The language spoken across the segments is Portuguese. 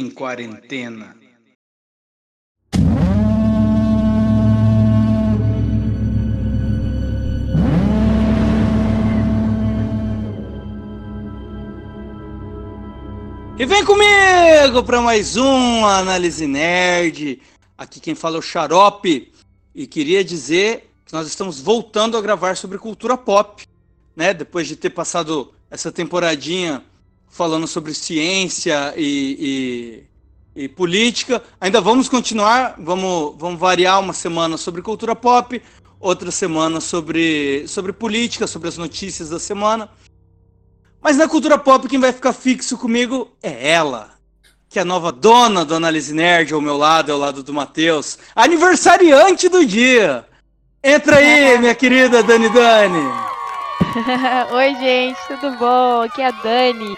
em quarentena. E vem comigo para mais um Análise Nerd. Aqui quem fala é o Xarope. E queria dizer que nós estamos voltando a gravar sobre cultura pop, né? Depois de ter passado essa temporadinha falando sobre ciência e, e, e política. Ainda vamos continuar, vamos, vamos variar uma semana sobre cultura pop, outra semana sobre, sobre política, sobre as notícias da semana. Mas na cultura pop, quem vai ficar fixo comigo é ela. Que é a nova dona do Análise Nerd ao meu lado, ao lado do Matheus. Aniversariante do dia. Entra aí, minha querida Dani Dani. Oi, gente, tudo bom? Aqui é a Dani.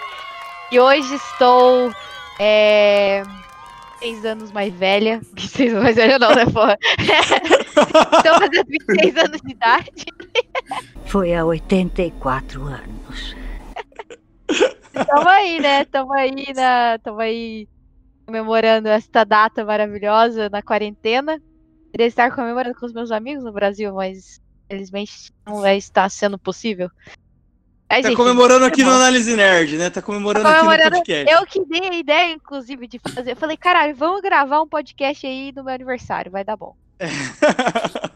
E hoje estou. É... Seis anos mais velha. 26 anos mais velha, não, né, porra? estou fazendo 26 anos de idade. Foi há 84 anos. Tamo aí, né? Tamo aí, na... Tamo aí comemorando esta data maravilhosa na quarentena. Queria estar comemorando com os meus amigos no Brasil, mas infelizmente não vai estar sendo possível. Tá enfim, comemorando aqui é no Análise Nerd, né? Tá comemorando, tá comemorando, aqui no podcast. Eu que dei a ideia, inclusive, de fazer. Eu falei, caralho, vamos gravar um podcast aí no meu aniversário, vai dar bom. É.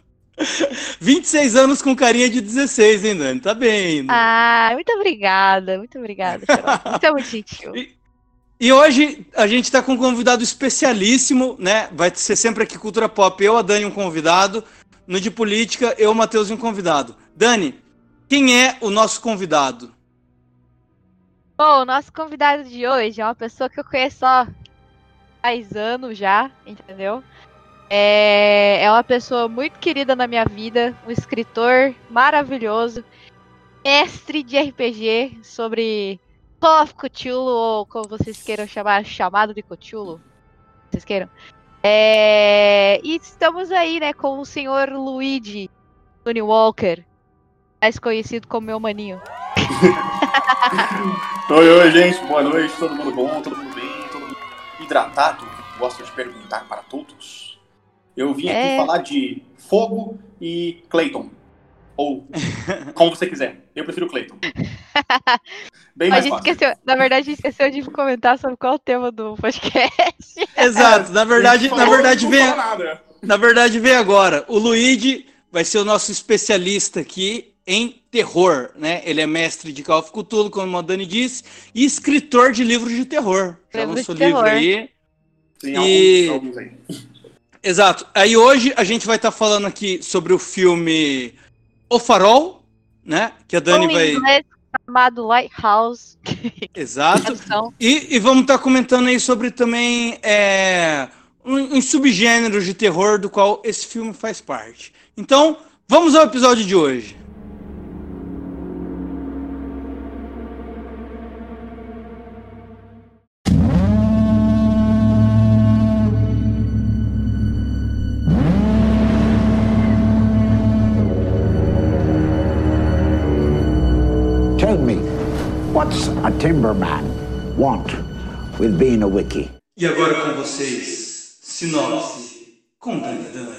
26 anos com carinha de 16, hein, Dani? Tá bem. Ah, muito obrigada, muito obrigada. Muito é muito gentil. E, e, hoje a gente tá com um convidado especialíssimo, né? Vai ser sempre aqui Cultura Pop. Eu, a Dani, um convidado. No de política, eu, Matheus, um convidado. Dani, quem é o nosso convidado? Bom, o nosso convidado de hoje é uma pessoa que eu conheço há 10 anos já, entendeu? É, é uma pessoa muito querida na minha vida, um escritor maravilhoso, mestre de RPG sobre Call of Cthulhu, ou como vocês queiram chamar, chamado de Cthulhu. Vocês queiram? É, e estamos aí, né, com o senhor Luigi Tony Walker, mais conhecido como meu maninho. oi, oi, gente, boa noite, todo mundo bom, todo mundo bem, todo mundo hidratado? Gosto de perguntar para todos. Eu vim aqui é... falar de fogo e Clayton. Ou como você quiser. Eu prefiro Clayton. Bem mais gente esqueceu, na verdade, a gente esqueceu de comentar sobre qual é o tema do podcast. Exato, na verdade, na verdade vem. Na verdade, vem agora. O Luigi vai ser o nosso especialista aqui em terror, né? Ele é mestre de Call of Cthulhu, como a Dani disse, e escritor de livros de terror. Já lançou livro aí. Tem e... alguns, alguns aí. Exato. Aí hoje a gente vai estar tá falando aqui sobre o filme O Farol, né? Que a Dani vai. Inglês, chamado Lighthouse. Exato. e, e, vamos estar tá comentando aí sobre também é, um, um subgênero de terror do qual esse filme faz parte. Então, vamos ao episódio de hoje. Timberman want with being a wiki? E agora com vocês, sinopse com Dani Dan.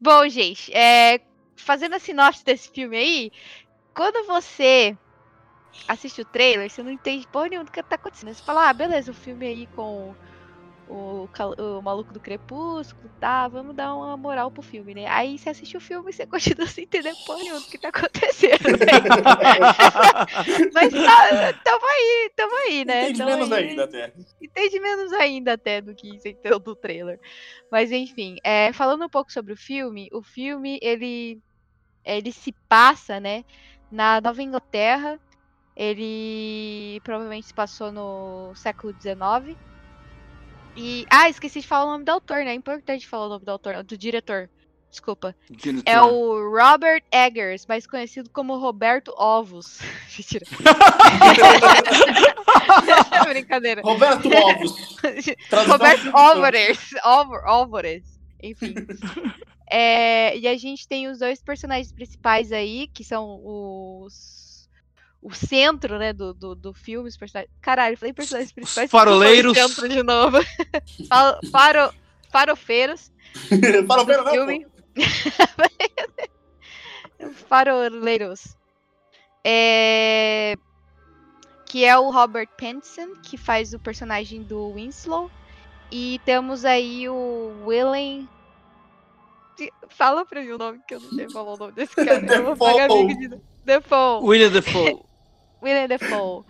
Bom, gente, é, fazendo a sinopse desse filme aí, quando você assiste o trailer, você não entende porra nenhuma do que tá acontecendo. Você fala, ah, beleza, o filme aí com o, o maluco do Crepúsculo, tá, vamos dar uma moral pro filme, né? Aí você assiste o filme e você continua sem entender porra nenhuma do que tá acontecendo. Né? Mas tá, tamo aí, tamo aí, né? Entende tamo menos aí. ainda até. Entende menos ainda até do que você entendeu do trailer. Mas enfim, é, falando um pouco sobre o filme, o filme, ele, ele se passa, né, na Nova Inglaterra, ele provavelmente se passou no século XIX, e. Ah, esqueci de falar o nome do autor, né? É importante falar o nome do autor, do diretor. Desculpa. Diretor. É o Robert Eggers, mais conhecido como Roberto Ovos. Mentira. Brincadeira. Roberto Ovos. Roberto Álvares. Álvares. Enfim. É, e a gente tem os dois personagens principais aí, que são os o centro, né, do, do, do filme, os personagens. Caralho, falei personagens principais. faroleiros. Centro de novo. Faro, farofeiros. Farofeiro não, filme. Faroleiros. É... Que é o Robert Pattinson, que faz o personagem do Winslow. E temos aí o Willem. Fala pra mim o nome, que eu não sei falar o nome desse cara. eu vou pagar amigo de... Defoe. William Defoe. William Defoe.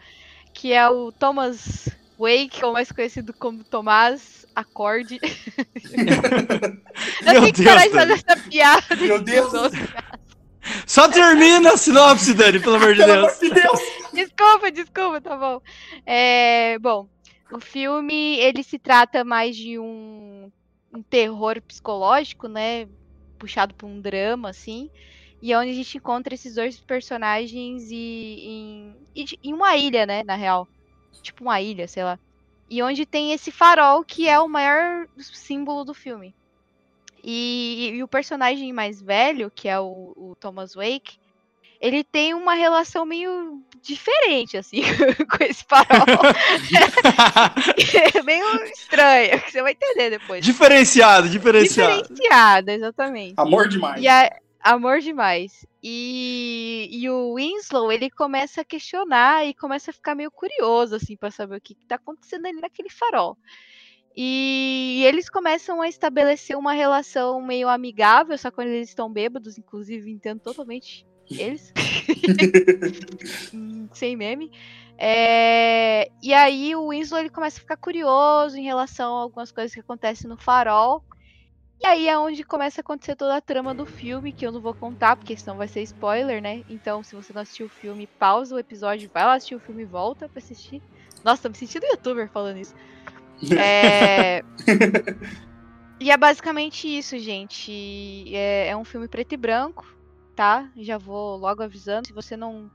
Que é o Thomas Wake, ou mais conhecido como Tomás Acorde. não Meu tem que Deus, parar de Dani. fazer essa piada. Meu Deus. Só termina a sinopse, Dani, pelo amor de Deus. amor de Deus! Desculpa, desculpa, tá bom. É, bom, o filme ele se trata mais de um, um terror psicológico, né? Puxado por um drama, assim. E é onde a gente encontra esses dois personagens e, em, e- em uma ilha, né? Na real. Tipo uma ilha, sei lá. E onde tem esse farol que é o maior símbolo do filme. E, e o personagem mais velho, que é o, o Thomas Wake, ele tem uma relação meio diferente, assim, com esse farol. é meio estranha, que você vai entender depois. diferenciado, diferenciado. Diferenciada, exatamente. Amor demais. E a- amor demais. E, e o Winslow, ele começa a questionar e começa a ficar meio curioso, assim, pra saber o que, que tá acontecendo ali naquele farol. E eles começam a estabelecer uma relação meio amigável, só quando eles estão bêbados, inclusive entendo totalmente eles. Sem meme. É, E aí o Winslow ele começa a ficar curioso em relação a algumas coisas que acontecem no farol. E aí é onde começa a acontecer toda a trama do filme, que eu não vou contar, porque senão vai ser spoiler, né? Então, se você não assistiu o filme, pausa o episódio, vai lá assistir o filme e volta pra assistir. Nossa, tô me sentindo youtuber falando isso. É... e é basicamente isso, gente. É, é um filme preto e branco, tá? Já vou logo avisando. Se você não.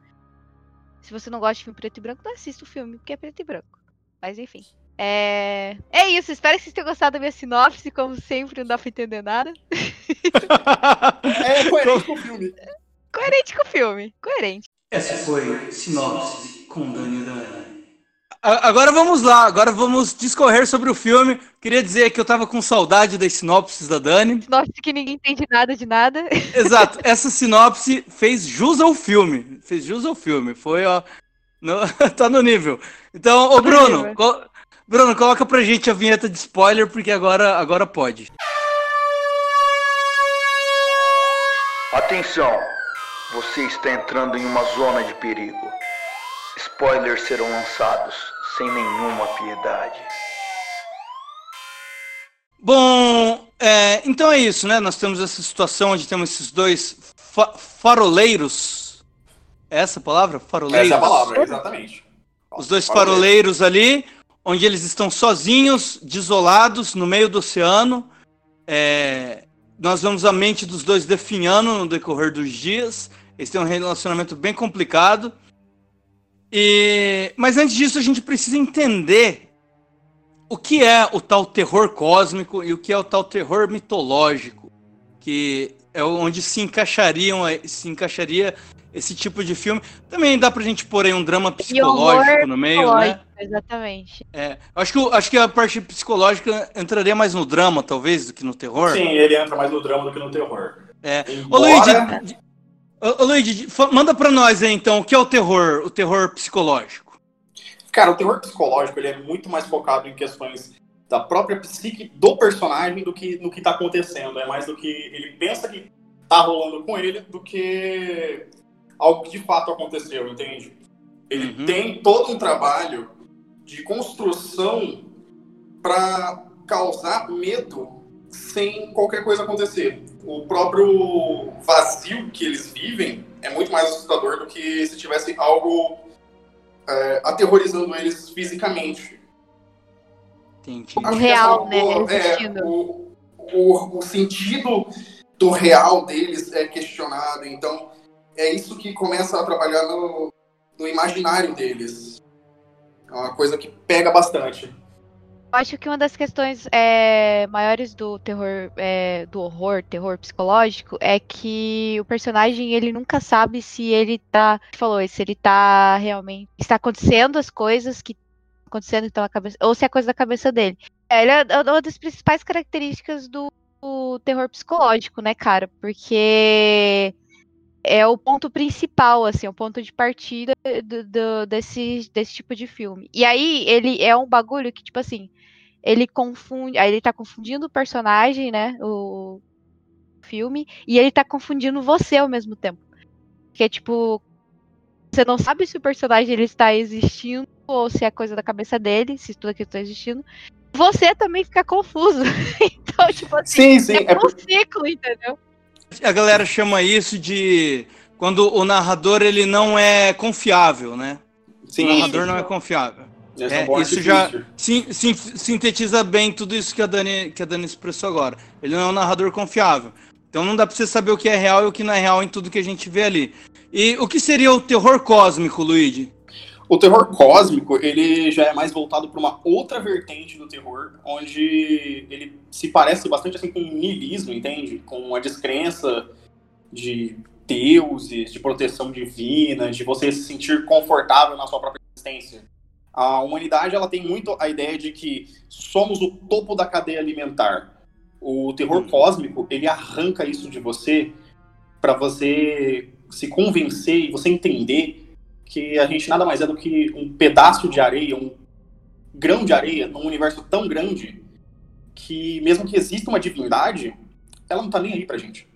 Se você não gosta de filme preto e branco, não assista o filme, porque é preto e branco. Mas enfim. É, é isso, espero que vocês tenham gostado da minha sinopse, como sempre, não dá pra entender nada. É coerente com o filme. Coerente com o filme, coerente. Essa foi Sinopse com Dani e Dani. Agora vamos lá, agora vamos discorrer sobre o filme. Queria dizer que eu tava com saudade das sinopses da Dani. Sinopse que ninguém entende nada de nada. Exato, essa sinopse fez jus ao filme. Fez jus ao filme. Foi, ó. no- tá no nível. Então, ô no Bruno, nível. Bruno, coloca pra gente a vinheta de spoiler, porque agora, agora pode. Atenção! Você está entrando em uma zona de perigo. Spoilers serão lançados sem nenhuma piedade. Bom, é, então é isso, né? Nós temos essa situação onde temos esses dois fa- faroleiros. É essa a palavra? Faroleiros. Essa é a palavra, exatamente. Os dois faroleiros ali, onde eles estão sozinhos, desolados, no meio do oceano. É, nós vemos a mente dos dois definhando no decorrer dos dias. Eles têm um relacionamento bem complicado. E, mas antes disso, a gente precisa entender o que é o tal terror cósmico e o que é o tal terror mitológico, que é onde se encaixariam, se encaixaria esse tipo de filme. Também dá pra gente pôr aí um drama psicológico no meio, né? Exatamente. É, acho, que, acho que a parte psicológica entraria mais no drama, talvez, do que no terror. Sim, ele entra mais no drama do que no terror. É. Ô, Embora- ô, Luigi, manda pra nós aí, então, o que é o terror, o terror psicológico? Cara, o terror psicológico ele é muito mais focado em questões da própria psique do personagem do que no que tá acontecendo. É mais do que ele pensa que tá rolando com ele do que algo que de fato aconteceu, entende? Ele Uhum. tem todo um trabalho de construção para causar medo sem qualquer coisa acontecer. O próprio vazio que eles vivem é muito mais assustador do que se tivesse algo é, aterrorizando eles fisicamente. Entendi. O real, né, o- é, o, o, o sentido do real deles é questionado. Então, é isso que começa a trabalhar no, no imaginário deles. É uma coisa que pega bastante. acho que uma das questões é, maiores do terror, é, do horror, terror psicológico, é que o personagem ele nunca sabe se ele tá, falou, se ele tá realmente está acontecendo as coisas que acontecendo então na cabeça, ou se é coisa da cabeça dele. É, ele é uma das principais características do, do terror psicológico, né, cara? Porque é o ponto principal, assim, o ponto de partida do, do, desse, desse tipo de filme. E aí, ele é um bagulho que, tipo assim, ele confunde. Aí ele tá confundindo o personagem, né? O filme, e ele tá confundindo você ao mesmo tempo. Que é tipo. Você não sabe se o personagem ele está existindo ou se é coisa da cabeça dele, se tudo aquilo está existindo. Você também fica confuso. então, tipo assim, sim, sim. é, é um ciclo, entendeu? A galera chama isso de quando o narrador ele não é confiável, né? Sim, o narrador não é confiável. É, isso já sim, sim, sintetiza bem tudo isso que a, Dani, que a Dani expressou agora. Ele não é um narrador confiável. Então não dá pra você saber o que é real e o que não é real em tudo que a gente vê ali. E o que seria o terror cósmico, Luigi? O terror cósmico, ele já é mais voltado para uma outra vertente do terror, onde ele se parece bastante assim com o niilismo, entende? Com a descrença de deuses, de proteção divina, de você se sentir confortável na sua própria existência. A humanidade ela tem muito a ideia de que somos o topo da cadeia alimentar. O terror hum. cósmico ele arranca isso de você para você se convencer e você entender que a gente nada mais é do que um pedaço de areia, um grão de areia num universo tão grande que mesmo que exista uma divindade, ela não tá nem aí pra gente.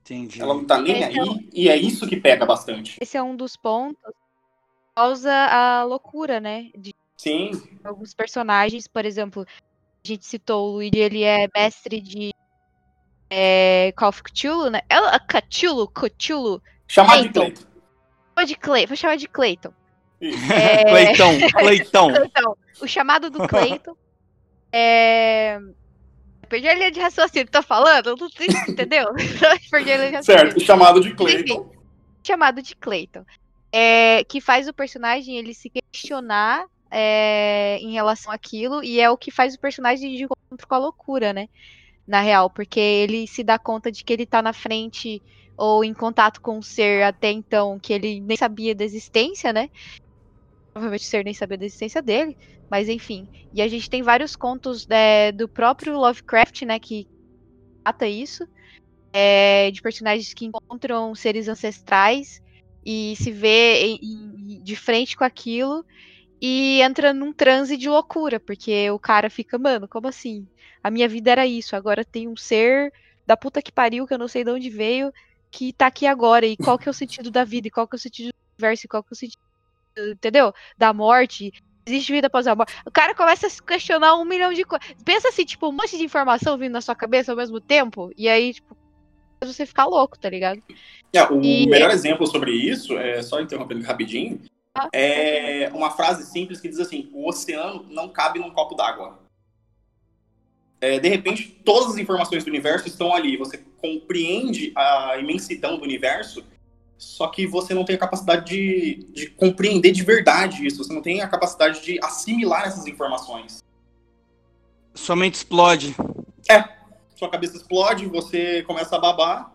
Entendi. Ela não tá nem Esse aí é um... e é isso que pega bastante. Esse é um dos pontos que causa a loucura, né? De Sim. Alguns personagens, por exemplo, a gente citou o Luigi, ele é mestre de é, Call of Cthulhu, né? É, Cthulhu, Cthulhu. Chamar de Clayton. De Clay, vou chamar de Clayton. É... Clayton, Clayton. o chamado do Clayton. é... Perdi a linha de raciocínio, tá falando? Não sei, entendeu? Perdi a linha de raciocínio. Certo, o chamado de Clayton. Enfim, chamado de Clayton. É, que faz o personagem ele se questionar é, em relação àquilo, e é o que faz o personagem de encontro com a loucura, né? Na real, porque ele se dá conta de que ele tá na frente ou em contato com um ser até então que ele nem sabia da existência, né? Provavelmente o ser nem sabia da existência dele, mas enfim. E a gente tem vários contos é, do próprio Lovecraft, né, que trata isso, é, de personagens que encontram seres ancestrais e se vê em, em, de frente com aquilo e entra num transe de loucura, porque o cara fica, mano, como assim? A minha vida era isso, agora tem um ser da puta que pariu que eu não sei de onde veio que tá aqui agora, e qual que é o sentido da vida, e qual que é o sentido do universo, e qual que é o sentido, entendeu? Da morte, existe vida após a morte. O cara começa a se questionar um milhão de coisas. Pensa assim, tipo, um monte de informação vindo na sua cabeça ao mesmo tempo, e aí, tipo, você ficar louco, tá ligado? É, o e... melhor exemplo sobre isso, é só interrompendo rapidinho, é uma frase simples que diz assim: o oceano não cabe num copo d'água é, de repente, todas as informações do universo estão ali. Você compreende a imensidão do universo, só que você não tem a capacidade de, de compreender de verdade isso. Você não tem a capacidade de assimilar essas informações. Sua mente explode. É. Sua cabeça explode, você começa a babar,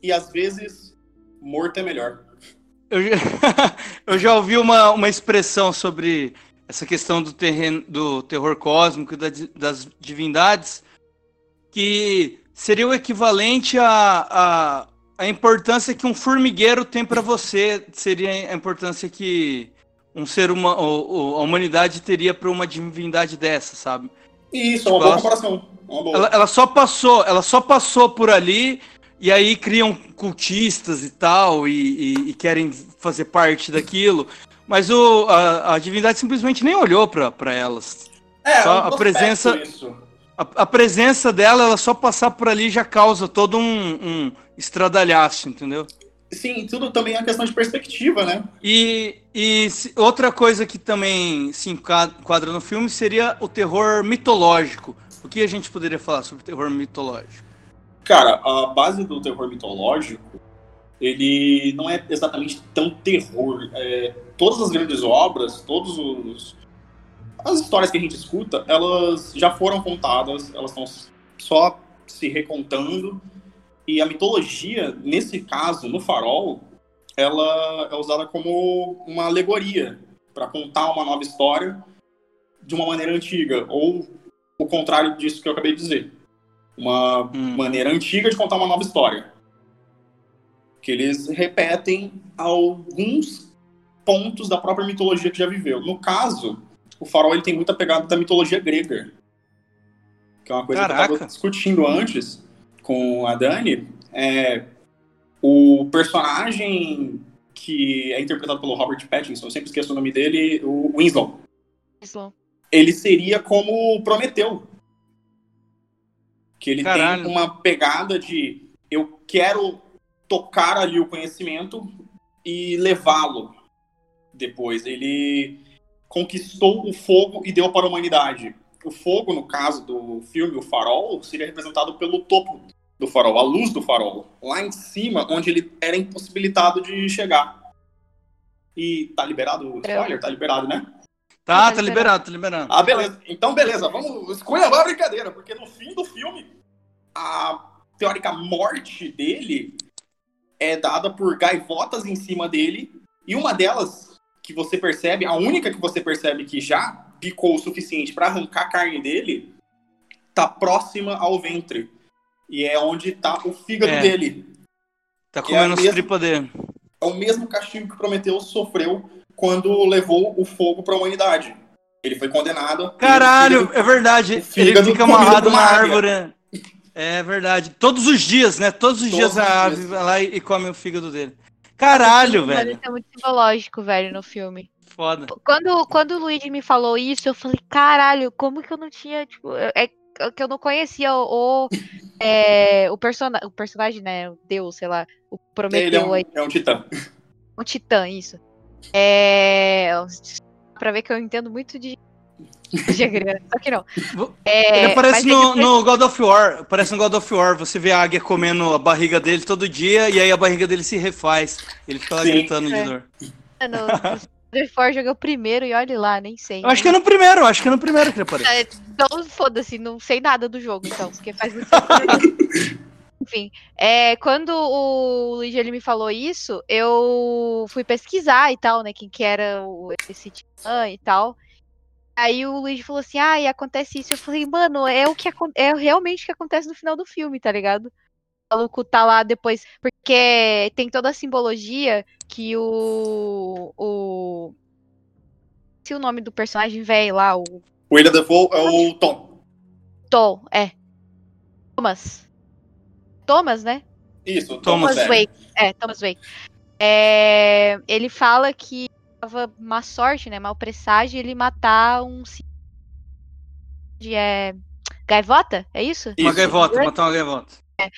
e às vezes, morto é melhor. Eu já, eu já ouvi uma, uma expressão sobre essa questão do, terreno, do terror cósmico e das divindades, que seria o equivalente à, à, à importância que um formigueiro tem para você, seria a importância que um ser humano, a humanidade teria para uma divindade dessa, sabe? Isso, é uma boa comparação. Uma boa. Ela, ela, só passou, ela só passou por ali e aí criam cultistas e tal e, e, e querem fazer parte daquilo. Mas o, a, a divindade simplesmente nem olhou para elas. É, só a presença. A, a, presença dela, ela só passar por ali já causa todo um, um estradalhaço, entendeu? Sim, tudo também é questão de perspectiva, né? E, e outra coisa que também se enquadra no filme seria o terror mitológico. O que a gente poderia falar sobre terror mitológico? Cara, a base do terror mitológico ele não é exatamente tão terror. É, todas as grandes obras, todos os as histórias que a gente escuta, elas já foram contadas, elas estão só se recontando. E a mitologia, nesse caso, no farol, ela é usada como uma alegoria para contar uma nova história de uma maneira antiga, ou o contrário disso que eu acabei de dizer. Uma hum. maneira antiga de contar uma nova história. Que eles repetem alguns pontos da própria mitologia que já viveu. No caso, o farol ele tem muita pegada da mitologia grega. Que é uma coisa Caraca. que eu estava discutindo antes com a Dani. É, o personagem que é interpretado pelo Robert Pattinson, eu sempre esqueço o nome dele, o Winslow. Winslow. Ele seria como Prometeu. Que ele Caralho. tem uma pegada de eu quero tocar ali o conhecimento e levá-lo depois. Ele conquistou o fogo e deu para a humanidade. O fogo, no caso do filme O Farol, seria representado pelo topo do farol, a luz do farol, lá em cima, onde ele era impossibilitado de chegar. E tá liberado o spoiler? Tá liberado, né? Tá, tá liberado, tá liberado. Ah, beleza. Então, beleza, vamos escolher a brincadeira, porque no fim do filme, a teórica morte dele é dada por gaivotas em cima dele, e uma delas que você percebe, a única que você percebe que já picou o suficiente para arrancar a carne dele, tá próxima ao ventre. E é onde tá o fígado é. dele. Tá comendo é os tripas dele. É o mesmo castigo que Prometeu sofreu quando levou o fogo para a humanidade. Ele foi condenado. Caralho, fígado, é verdade. Ele fica amarrado na árvore. É verdade. Todos os dias, né? Todos os Todos dias a ave vai lá e come o fígado dele. Caralho, velho. Isso é muito simbológico, velho, no filme. Foda. Quando, quando o Luigi me falou isso, eu falei, caralho, como que eu não tinha, tipo, é que eu não conhecia o, é, o, person o personagem, né, o deus, sei lá, o Prometeu Ele é um, aí. É um titã. Um titã, isso. É, pra ver que eu entendo muito de só que não. É, ele aparece no, ele... no, God of War. Aparece no God of War. Você vê a águia comendo a barriga dele todo dia e aí a barriga dele se refaz. Ele fica lá Sim. gritando é. de dor. No, no For joguei o primeiro e olhe lá, nem sei. Eu acho que é no primeiro, acho que é no primeiro que ele aparece. É, então, foda-se, não sei nada do jogo, então, porque faz muito tempo. Enfim, é, quando o Luigi ele me falou isso, eu fui pesquisar e tal, né? Quem que era o, esse titã e tal. Aí o Luigi falou assim: ah, e acontece isso. Eu falei, mano, é o que é realmente o que acontece no final do filme, tá ligado? O maluco tá lá depois. Porque tem toda a simbologia que o. o se o nome do personagem velho lá, o. O William Defoe é o Tom. Tom, é. Thomas. Thomas, né? Isso, Thomas, Thomas Wake. É, Thomas Wake. É, ele fala que tava má sorte, né? Mal presságio ele matar um de é gaivota, é isso? Uma gaivota, matar uma gaivota. É.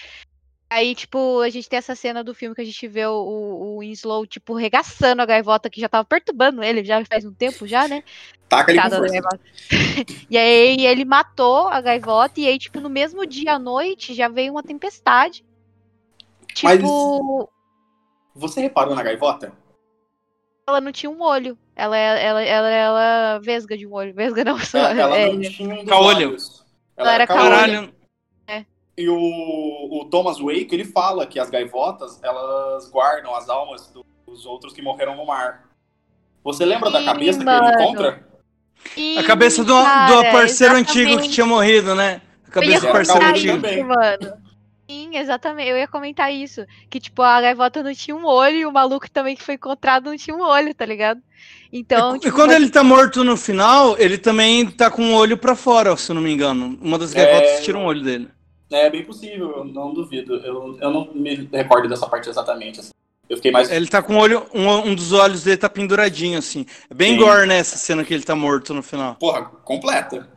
Aí, tipo, a gente tem essa cena do filme que a gente vê o, o Winslow, tipo, regaçando a gaivota que já tava perturbando ele, já faz um tempo já, né? Taca ele com E aí ele matou a gaivota, e aí, tipo, no mesmo dia à noite já veio uma tempestade. Tipo. Mas você reparou na gaivota? ela não tinha um olho. Ela, ela, ela, ela vesga de um olho. Vesga não, só. É, ela é, não tinha um dos caolho. olhos. Ela, ela era caralho. E o, o Thomas Wake, ele fala que as gaivotas, elas guardam as almas dos outros que morreram no mar. Você lembra Sim, da cabeça mano. que ele encontra? Sim, a cabeça do, cara, do parceiro exatamente. antigo que tinha morrido, né? A cabeça do parceiro antigo. Mano. Sim, exatamente. Eu ia comentar isso. Que, tipo, a gaivota não tinha um olho e o maluco também que foi encontrado não tinha um olho, tá ligado? Então. E, tipo, e quando ele tá morto no final, ele também tá com um olho para fora, se eu não me engano. Uma das gaivotas é... tira um olho dele. É bem possível, eu não duvido. Eu, eu não me recordo dessa parte exatamente. Assim. Eu fiquei mais. Ele tá com o olho. Um, um dos olhos dele tá penduradinho, assim. É bem Sim. gore, né? Essa cena que ele tá morto no final. Porra, completa.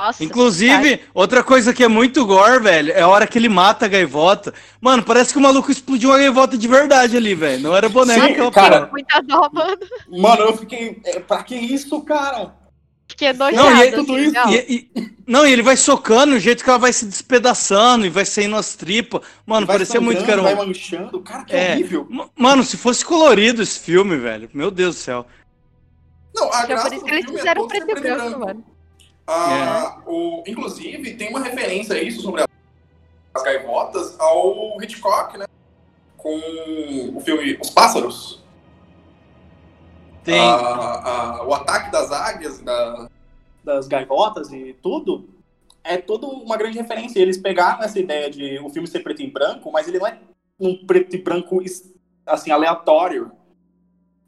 Nossa, Inclusive, cara. outra coisa que é muito gore, velho, é a hora que ele mata a gaivota. Mano, parece que o maluco explodiu uma gaivota de verdade ali, velho. Não era boneca Sim, aquela cara. Muita dó, mano. Mano, eu fiquei. É, pra que isso, cara? Que é nojado, não, e, assim, tudo isso. Não. E, e, não, e ele vai socando, o jeito que ela vai se despedaçando e vai saindo as tripas. Mano, parecia muito que era um... Vai manchando, cara, que é, horrível. Mano, se fosse colorido esse filme, velho, meu Deus do céu. Não, a Acho que é graça por isso que eles é fizeram ser preto e branco, mano. Ah, o, inclusive, tem uma referência a isso sobre as gaivotas ao Hitchcock, né? Com o filme Os Pássaros. Tem. Ah, ah, o ataque das águias, da- das gaivotas e tudo, é toda uma grande referência. Eles pegaram essa ideia de o filme ser preto e branco, mas ele não é um preto e branco assim aleatório.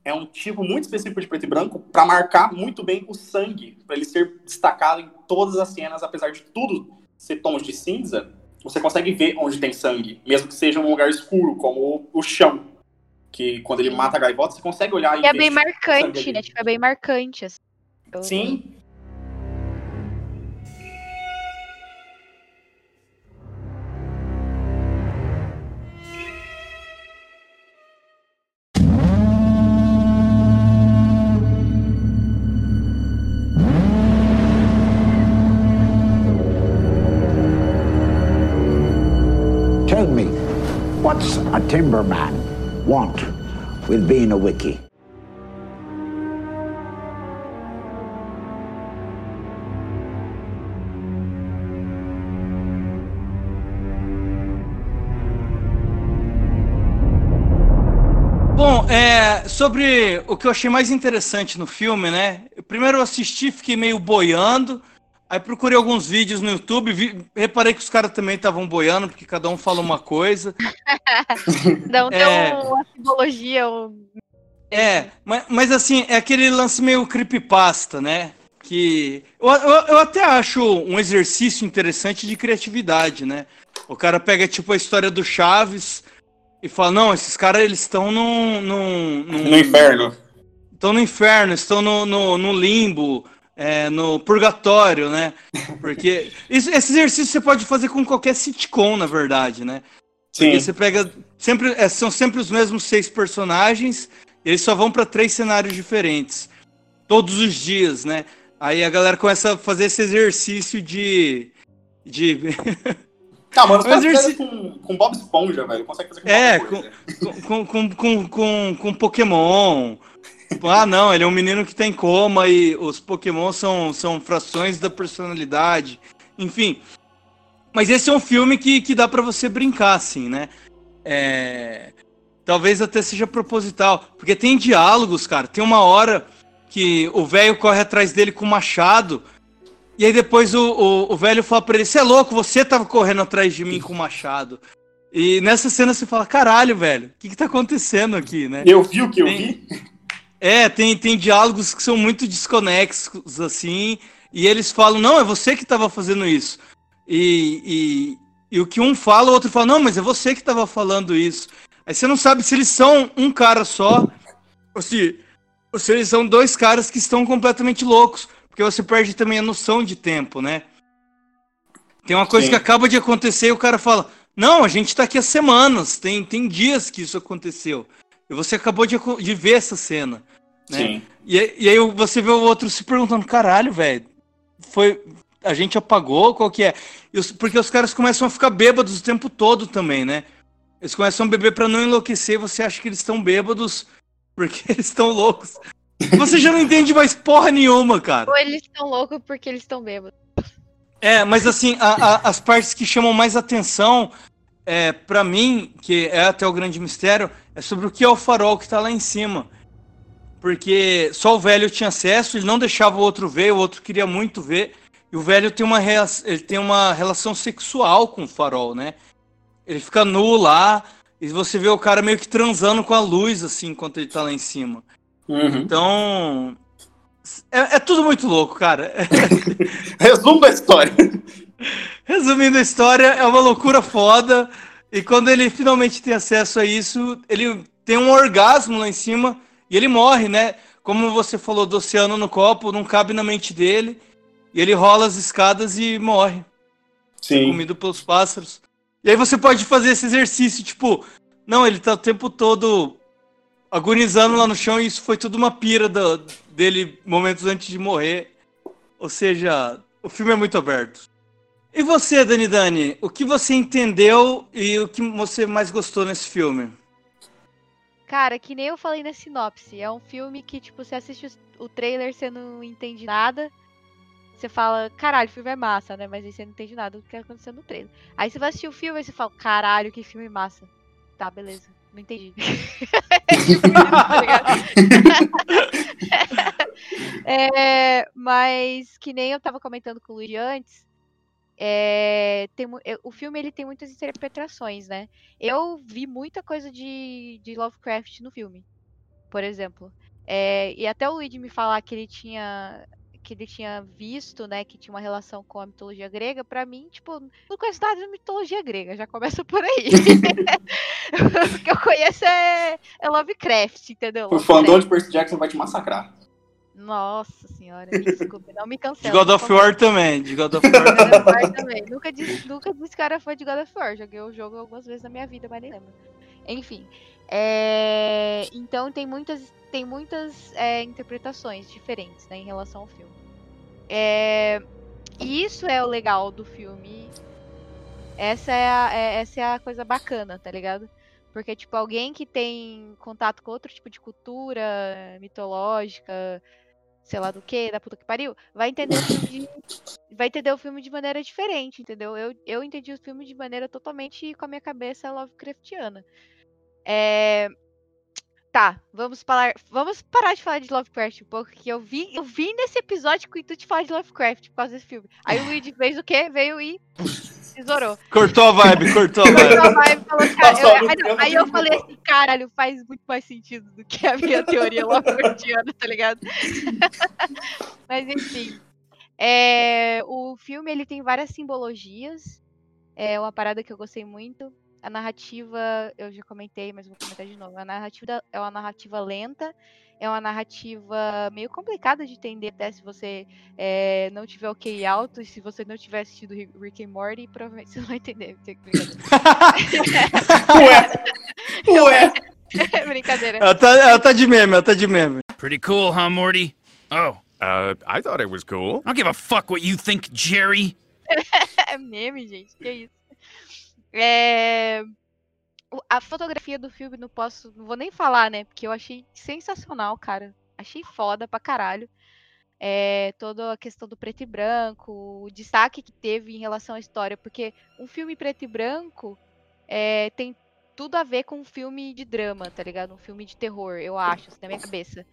É um tipo muito específico de preto e branco para marcar muito bem o sangue, para ele ser destacado em todas as cenas, apesar de tudo ser tons de cinza. Você consegue ver onde tem sangue, mesmo que seja um lugar escuro, como o chão. Que quando ele mata a gaivota, você consegue olhar e E é bem marcante, né? Tipo, é bem marcante. Assim. Eu- Sim. Tell me, what's a timberman want with being a wiki? Bom, é, sobre o que eu achei mais interessante no filme, né? Primeiro eu assisti, fiquei meio boiando. Aí procurei alguns vídeos no YouTube, vi- reparei que os caras também estavam boiando, porque cada um fala uma coisa. Não tem É. uma simbologia, um... É, mas, mas assim, é aquele lance meio creepypasta, né? Que eu, eu, eu até acho um exercício interessante de criatividade, né? O cara pega tipo a história do Chaves e fala, não, esses caras eles estão num, num, num- No inferno. estão no inferno, estão no, no, no limbo, é, no purgatório, né? Porque esse exercício você pode fazer com qualquer sitcom, na verdade, né? Porque Sim. você pega sempre é, são sempre os mesmos seis personagens, e eles só vão para três cenários diferentes todos os dias, né? Aí a galera começa a fazer esse exercício de de Tá, mano, você esse- com, com Bob Esponja, velho. Consegue fazer com É, com, com, com, com, com Pokémon. Tipo, Ah, não, ele é um menino que tem coma e os Pokémon são, são frações da personalidade. Enfim. Mas esse é um filme que, que dá pra você brincar, assim, né? É, Talvez até seja proposital. Porque tem diálogos, cara. Tem uma hora que o velho corre atrás dele com o machado. E aí depois o, o, o velho fala pra ele: Você é louco, você tava correndo atrás de mim com o machado. E nessa cena você fala: Caralho, velho, o que, que tá acontecendo aqui, né? Eu vi o que eu vi. É, tem, tem diálogos que são muito desconexos, assim, e eles falam, não, é você que estava fazendo isso. E, e, e o que um fala, o outro fala, não, mas é você que estava falando isso. Aí você não sabe se eles são um cara só, ou se, ou se eles são dois caras que estão completamente loucos, porque você perde também a noção de tempo, né? Tem uma coisa Sim. que acaba de acontecer e o cara fala, não, a gente tá aqui há semanas, tem, tem dias que isso aconteceu. E você acabou de, de ver essa cena. Né? Sim. E, aí- e aí você vê o outro se perguntando, caralho, velho, foi. A gente apagou? Qual que é? E os- porque os caras começam a ficar bêbados o tempo todo também, né? Eles começam a beber pra não enlouquecer, você acha que eles estão bêbados porque eles estão loucos. Você já não entende mais porra nenhuma, cara. Ou eles estão loucos porque eles estão bêbados. É, mas assim, a- a- as partes que chamam mais atenção, é, para mim, que é até o grande mistério, é sobre o que é o farol que tá lá em cima. Porque só o velho tinha acesso, ele não deixava o outro ver, o outro queria muito ver. E o velho tem uma, ele tem uma relação sexual com o farol, né? Ele fica nu lá, e você vê o cara meio que transando com a luz, assim, enquanto ele tá lá em cima. Uhum. Então. É, é tudo muito louco, cara. Resumo da história. Resumindo a história, é uma loucura foda. E quando ele finalmente tem acesso a isso, ele tem um orgasmo lá em cima e ele morre, né? Como você falou do oceano no copo, não cabe na mente dele. E ele rola as escadas e morre, Sim. comido pelos pássaros. E aí você pode fazer esse exercício, tipo, não, ele tá o tempo todo agonizando lá no chão e isso foi tudo uma pira dele momentos antes de morrer. Ou seja, o filme é muito aberto. E você, Dani Dani, o que você entendeu e o que você mais gostou nesse filme? Cara, que nem eu falei na sinopse. É um filme que, tipo, você assiste o trailer, você não entende nada. Você fala, caralho, o filme é massa, né? Mas aí você não entende nada do que aconteceu no trailer. Aí você vai assistir o filme e você fala, caralho, que filme massa. Tá, beleza. Não entendi. é, mas que nem eu tava comentando com o Luigi antes, é, tem, o filme ele tem muitas interpretações, né? Eu vi muita coisa de, de Lovecraft no filme, por exemplo. É, e até o Luigi me falar que ele tinha que ele tinha visto, né, que tinha uma relação com a mitologia grega, para mim, tipo, não conheço nada da mitologia grega, já começa por aí. o que eu conheço é, é Lovecraft, entendeu? O fandom de Percy Jackson vai te massacrar. Nossa senhora, me desculpe, não me cancela. De God of War também, de God of War também. Nunca disse, nunca disse que cara foi de God of War, joguei o jogo algumas vezes na minha vida, mas nem lembro. Enfim, é... então tem muitas, tem muitas é, interpretações diferentes né, em relação ao filme. É... E isso é o legal do filme. Essa é, a, é, essa é a coisa bacana, tá ligado? Porque, tipo, alguém que tem contato com outro tipo de cultura mitológica, sei lá do que, da puta que pariu, vai entender o filme de, vai entender o filme de maneira diferente, entendeu? Eu, eu entendi o filme de maneira totalmente com a minha cabeça Lovecraftiana. É... Tá, vamos falar, vamos parar de falar de Lovecraft um pouco, que eu vi, eu vi nesse episódio com o intuito de falar de Lovecraft por causa desse filme. Aí o Luigi fez o quê? Veio e tesourou. Cortou a vibe, cortou a vibe. cortou a vibe falou, cara, eu, aí, aí, eu falei assim, caralho, faz muito mais sentido do que a minha teoria Lovecraftiana, tá ligado? Mas enfim. É, o filme ele tem várias simbologias. É uma parada que eu gostei muito. A narrativa, eu já comentei, mas vou comentar de novo. A narrativa é uma narrativa lenta é uma narrativa meio complicada de entender, até se você é, não tiver o QI alto e se você não tiver assistido Rick and Morty, provavelmente você não vai entender. Ué! Ué! Brincadeira. Ela tá, ela tá de meme, ela tá de meme. Pretty cool, huh, Morty? Oh. Uh, I thought it was cool. I don't give a fuck what you think, Jerry. é meme, gente. Que isso. É a fotografia do filme não posso, não vou nem falar, né? Porque eu achei sensacional, cara. Achei foda pra caralho. É, toda a questão do preto e branco, o destaque que teve em relação à história, porque um filme preto e branco é, tem tudo a ver com um filme de drama, tá ligado? Um filme de terror, eu acho, assim, na minha cabeça.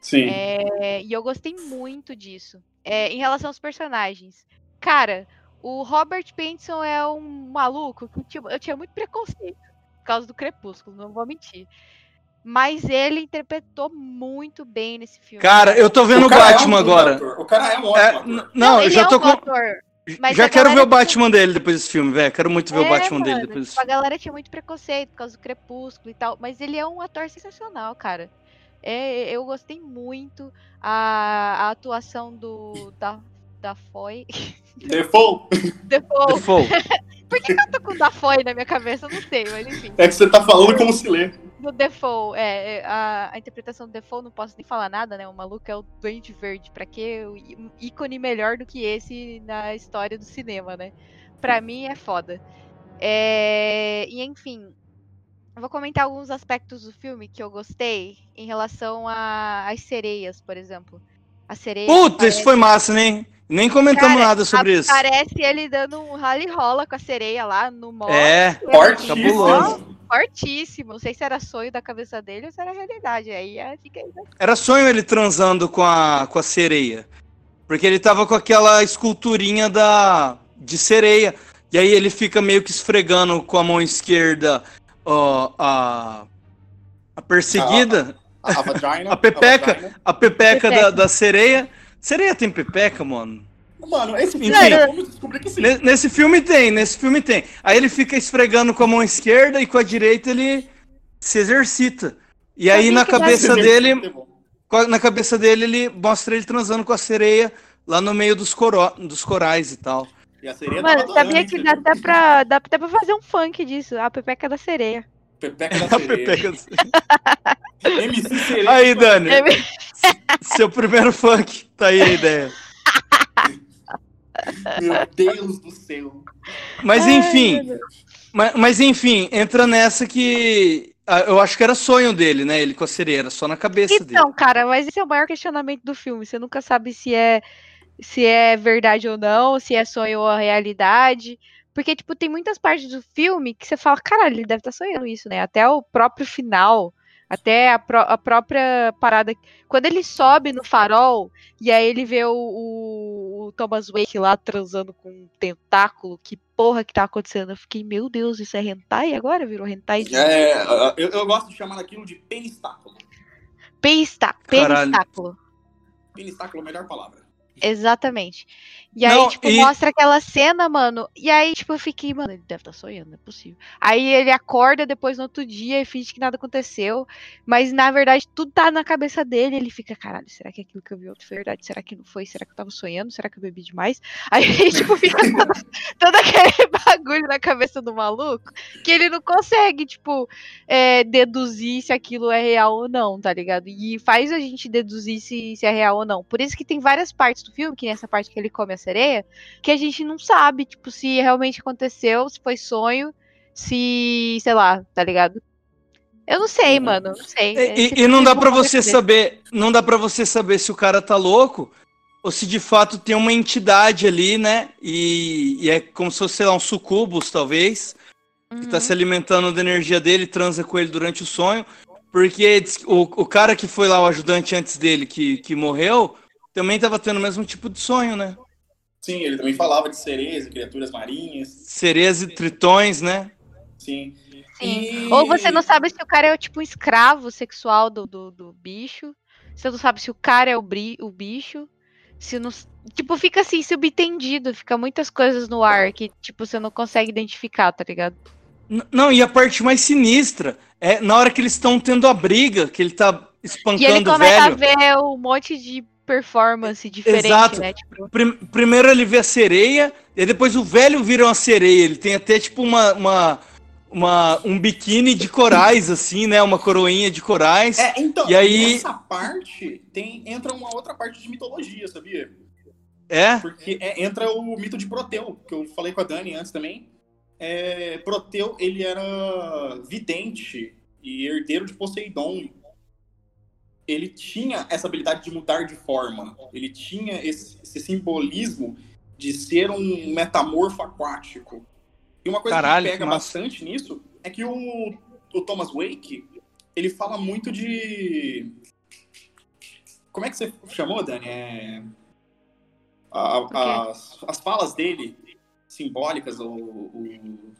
Sim. É, e eu gostei muito disso. É, em relação aos personagens. Cara, o Robert Pattinson é um maluco que tipo, eu tinha muito preconceito por causa do Crepúsculo, não vou mentir. Mas ele interpretou muito bem nesse filme. Cara, eu tô vendo o, Batman é um agora. O cara é um ótimo é, Não, não eu já é tô um com. Ator, já quero ver o Batman dele depois desse filme, velho. Quero muito ver é, o Batman mano, dele depois desse filme. A galera tinha muito preconceito por causa do Crepúsculo e tal. Mas ele é um ator sensacional, cara. É, eu gostei muito a, a atuação do da, da Foy. Default. Default. Default. Por que, que eu tô com Dafoe na minha cabeça? Eu não sei, mas enfim. É que você tá falando como se lê. Do Default, é, é, a, a, interpretação do Default, não posso nem falar nada, né? O maluco é o Duende Verde. Pra que um ícone melhor do que esse na história do cinema, né? Pra mim é foda. É, e enfim, eu vou comentar alguns aspectos do filme que eu gostei em relação às sereias, por exemplo. A sereia. Puta, parece... isso foi massa, né? Nem comentamos Cara, nada sobre isso. Parece ele dando um rally rola com a sereia lá no mall. É, fortíssimo. Fortíssimo. Não sei se era sonho da cabeça dele ou se era realidade. Aí é, fica aí. Né? Era sonho ele transando com a, com a sereia. Porque ele tava com aquela esculturinha da, de sereia. E aí ele fica meio que esfregando com a mão esquerda ó, a, a perseguida. A, a, a, vagina, a pepeca, a, a pepeca, da, da sereia. Sereia tem pepeca, mano? Mano, esse filme, Enfim, vamos descobrir que sim. Nesse filme tem, nesse filme tem. Aí ele fica esfregando com a mão esquerda e com a direita ele se exercita. E aí na cabeça dele, na cabeça dele ele mostra ele transando com a sereia lá no meio dos, coro, dos corais e tal. E a sereia Mano, sabia que dá até, pra, dá até pra fazer um funk disso, a pepeca da sereia. Pepeca da sereia. Pepeca da sereia. MC sereia. Aí, Dani. Seu primeiro funk. Tá aí a ideia. Meu Deus do céu. Mas enfim. Mas, mas, enfim, entra nessa que Ah, Eu acho que era sonho dele, né? Ele com a sereia, era só na cabeça dele. Então, cara, mas esse é o maior questionamento do filme. Você nunca sabe se é se é verdade ou não, se é sonho ou a realidade. Porque, tipo, tem muitas partes do filme que você fala, caralho, ele deve estar sonhando isso, né? Até o próprio final, até a, pró- a própria parada. Quando ele sobe no farol e aí ele vê o, o- o Thomas Wake lá transando com um tentáculo, que porra que tá acontecendo? Eu fiquei, meu Deus, isso é hentai agora? Virou hentai de É, eu, eu gosto de chamar aquilo de penistáculo. Caralho. Penistáculo. Penistáculo é a melhor palavra. Exatamente. E aí, Não, tipo, e- mostra aquela cena, mano. E aí, tipo, eu fiquei, mano, ele deve estar sonhando, não é possível. Aí ele acorda depois no outro dia e finge que nada aconteceu. Mas na verdade, tudo tá na cabeça dele. Ele fica, caralho, será que aquilo que eu vi ontem foi verdade? Será que não foi? Será que eu tava sonhando? Será que eu bebi demais? Aí, tipo, fica todo, todo aquele bagulho na cabeça do maluco que ele não consegue, tipo, é, deduzir se aquilo é real ou não, tá ligado? E faz a gente deduzir se, se é real ou não. Por isso que tem várias partes do filme, que nessa parte que ele come a sereia, que a gente não sabe, tipo, se realmente aconteceu, se foi sonho, se, sei lá, tá ligado? Eu não sei, mano, não sei. E, Esse e- filme não dá vai você saber, não dá para você saber se o cara tá louco ou se de fato tem uma entidade ali, né? E, e é como se fosse, sei lá, um sucubus, talvez, que tá Uhum. se alimentando da energia dele, transa com ele durante o sonho. Porque o, o cara que foi lá, o ajudante antes dele, que, que morreu, também tava tendo o mesmo tipo de sonho, né? Sim, ele também falava de sereias e criaturas marinhas. Sereias e tritões, né? Sim. Sim. E- Ou você não sabe se o cara é tipo um escravo sexual do, do, do bicho. Você não sabe se o cara é o, bri, o bicho. Se não, tipo, fica assim, subentendido. Fica muitas coisas no ar que, tipo, você não consegue identificar, tá ligado? N- Não, e a parte mais sinistra é na hora que eles estão tendo a briga, que ele tá E ele espancando o começa velho. a ver um monte de performance diferente, Exato. né? Tipo, Prim- primeiro ele vê a sereia, e depois o velho vira uma sereia. Ele tem até tipo uma, uma, uma- um biquíni de corais, assim, né? Uma coroinha de corais. É, então, E aí- nessa parte tem, entra uma outra parte de mitologia, sabia? É? Porque é, entra o mito de Proteu, que eu falei com a Dani antes também. É, Proteu, ele era vidente e herdeiro de Poseidon. Ele tinha essa habilidade de mudar de forma. Ele tinha esse, esse simbolismo de ser um metamorfo aquático. E uma coisa Caralho, que que pega massa. bastante nisso é que o, o Thomas Wake, ele fala muito de... Como é que você chamou, Dani? É... a- as, as falas dele, simbólicas, o, o,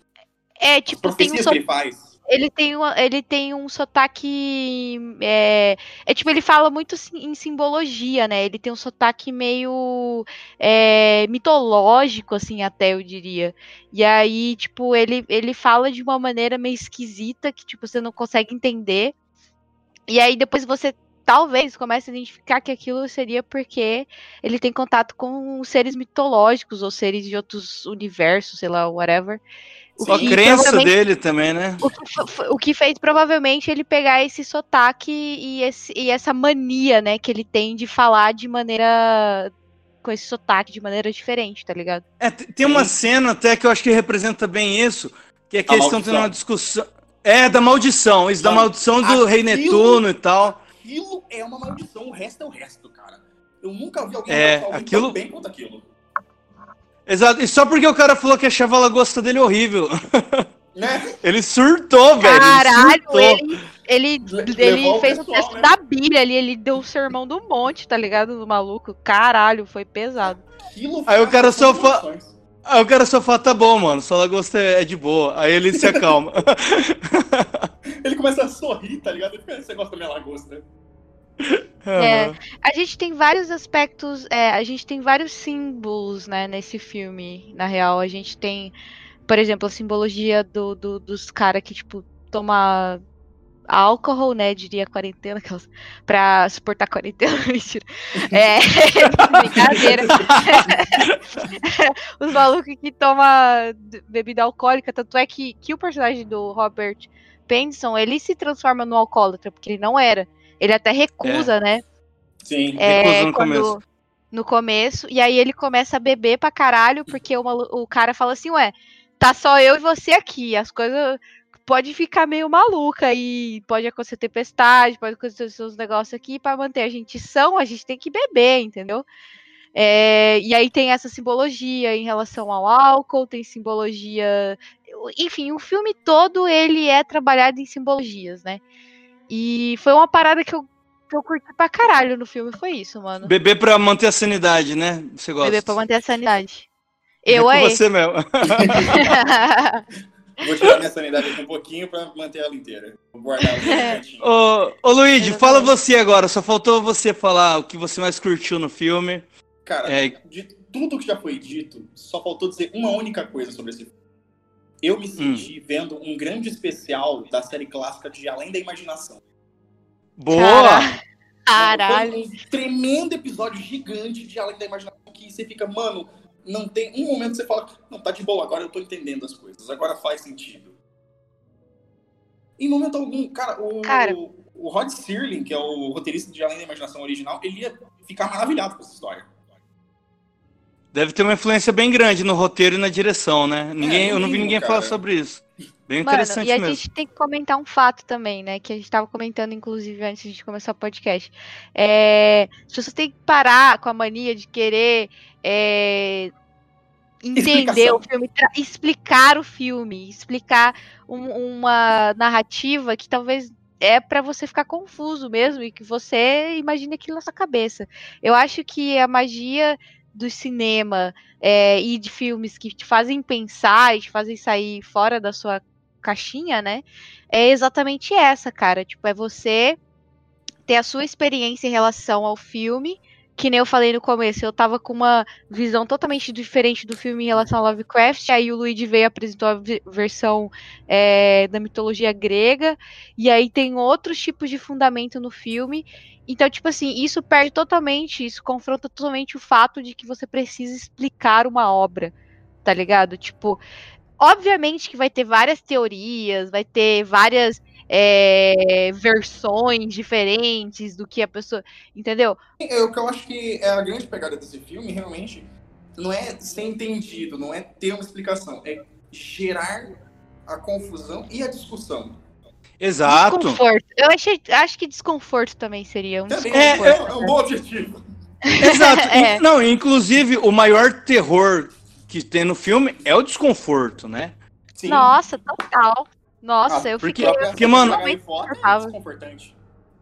é, as tipo, tem um, profecias so- que ele faz. Ele tem uma, ele tem um sotaque. É, é tipo, ele fala muito em simbologia, né? Ele tem um sotaque meio é, mitológico, assim, até eu diria. E aí, tipo, ele, ele fala de uma maneira meio esquisita que, tipo, você não consegue entender. E aí depois você talvez comece a identificar que aquilo seria porque ele tem contato com seres mitológicos ou seres de outros universos, sei lá, whatever. O Só a que crença dele também, né? o que, o que fez provavelmente ele pegar esse sotaque e, esse- e essa mania, né, que ele tem de falar de maneira. com esse sotaque de maneira diferente, tá ligado? É, tem uma cena até que eu acho que representa bem isso, que é que A eles estão tendo maldição. uma discussão. É, da maldição, isso da Mano, maldição do Rei aquilo- Netuno e tal. Aquilo é uma maldição, o resto é o resto, cara. Eu nunca vi alguém É, aquilo- tão bem quanto aquilo. Exato, e só porque o cara falou que achava a lagosta dele horrível. Né? Ele surtou, velho. Caralho, ele surtou. ele, ele, Le- ele o fez o pessoal, texto né? da Bíblia ali, ele deu o sermão do monte, tá ligado? Do maluco. Caralho, foi pesado. Aquilo Aí o cara só das fa- maldições. Aí o cara só fala, tá bom, mano, sua lagosta é é de boa. Aí ele se acalma. Ele começa a sorrir, tá ligado? Você gosta da minha lagosta? É. A gente tem vários aspectos, é, a gente tem vários símbolos, né, nesse filme, na real. A gente tem, por exemplo, a simbologia do, do- dos caras que, tipo, toma álcool, né, diria quarentena, aquelas, pra suportar a quarentena, mentira. É, brincadeira. Os malucos que tomam bebida alcoólica, tanto é que, que o personagem do Robert Pattinson, ele se transforma no alcoólatra, porque ele não era. Ele até recusa, né? Sim. É, Recusa no quando- começo. no começo, e aí ele começa a beber pra caralho, porque o, malu- o cara fala assim, ué, tá só eu e você aqui, as coisas. pode ficar meio maluca e pode acontecer tempestade, pode acontecer os negócios aqui, para manter a gente são, a gente tem que beber, entendeu? É, e aí tem essa simbologia em relação ao álcool, tem simbologia. Enfim, o filme todo ele é trabalhado em simbologias, né? E foi uma parada que eu, que eu curti pra caralho no filme, foi isso, mano. Beber pra manter a sanidade, né? Você gosta? Beber pra manter a sanidade. Eu é aí. você mesmo. Vou tirar minha sanidade aqui um pouquinho pra manter ela inteira. Vou guardar ela É. ô, ô Luigi, Exatamente. fala você agora. Só faltou você falar o que você mais curtiu no filme. Cara, É. de tudo que já foi dito, só faltou dizer uma única coisa sobre esse filme. Eu me senti Hum. vendo um grande especial da série clássica de Além da Imaginação. Boa! Caralho. Foi um tremendo episódio gigante de Além da Imaginação que você fica, mano, não tem um momento que você fala, não, tá de boa, agora eu tô entendendo as coisas, agora faz sentido. Em momento algum, cara, o, Cara. o Rod Serling, que é o roteirista de Além da Imaginação original, ele ia ficar maravilhado com essa história. Deve ter uma influência bem grande no roteiro e na direção, né? Ninguém, eu não vi ninguém cara. falar sobre isso. Bem Mano, interessante e a mesmo. gente tem que comentar um fato também, né? Que a gente tava comentando, inclusive, antes de começar o podcast. É, as pessoas têm que parar com a mania de querer é, entender Explicação. o filme, explicar o filme, explicar um- uma narrativa que talvez é pra você ficar confuso mesmo e que você imagine aquilo na sua cabeça. Eu acho que a magia do cinema é, e de filmes que te fazem pensar e te fazem sair fora da sua caixinha, né? É exatamente essa, cara. Tipo, é você ter a sua experiência em relação ao filme. Que nem eu falei no começo, eu tava com uma visão totalmente diferente do filme em relação ao Lovecraft. Aí o Luigi veio e apresentou a versão é, da mitologia grega. E aí tem outros tipos de fundamento no filme. Então, tipo assim, isso perde totalmente, isso confronta totalmente o fato de que você precisa explicar uma obra, tá ligado? Tipo, obviamente que vai ter várias teorias, vai ter várias é, versões diferentes do que a pessoa. Entendeu? É, o que eu acho que é a grande pegada desse filme, realmente, não é ser entendido, não é ter uma explicação, é gerar a confusão e a discussão. Exato. Desconforto. Eu achei, acho que desconforto também seria um Também É, é, é um bom objetivo. Exato. É. In- Não, inclusive, o maior terror que tem no filme é o desconforto, né? Sim. Nossa, total. Nossa, Ah, eu porque- fiquei. porque, mano- é.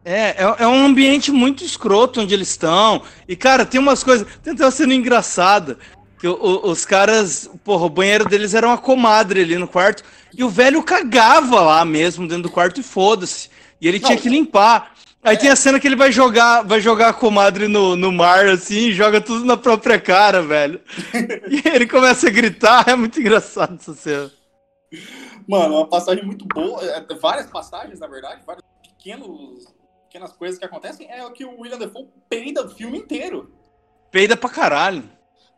É, é, é um ambiente muito escroto onde eles estão. E, cara, tem umas coisas. Tem até uma cena engraçada. Que o- o- os caras. Porra, o banheiro deles era uma comadre ali no quarto. E o velho cagava lá mesmo, dentro do quarto, e foda-se. E ele tinha Não. que limpar. Aí É. tem a cena que ele vai jogar, vai jogar a comadre no, no mar, assim, e joga tudo na própria cara, velho. e ele começa a gritar, é muito engraçado essa cena. Mano, uma passagem muito boa, é, várias passagens, na verdade, vários pequenos, pequenas coisas que acontecem, é o que o William Defoe peida o filme inteiro. Peida pra caralho.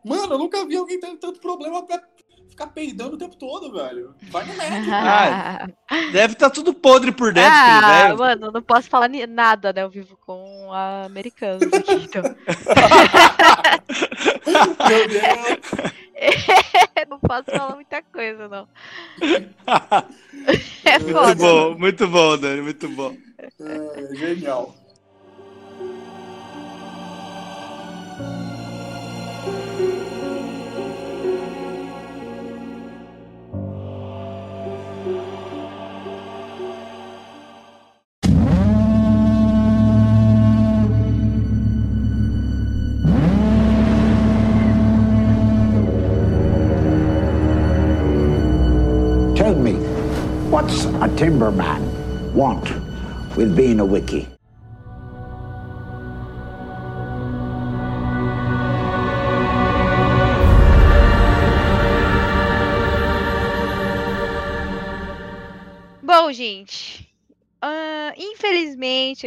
Mano, eu nunca vi alguém tendo tanto problema pra ficar peidando o tempo todo, velho. Vai no médico. Ah, Deve estar tudo podre por dentro, Ah, velho. mano, não posso falar nada, né? Eu vivo com a americanos aqui, então. Meu Deus. não posso falar muita coisa, não. É Muito foda. bom, muito bom, Dani, muito bom. É, genial. Timberman want with being a wiki?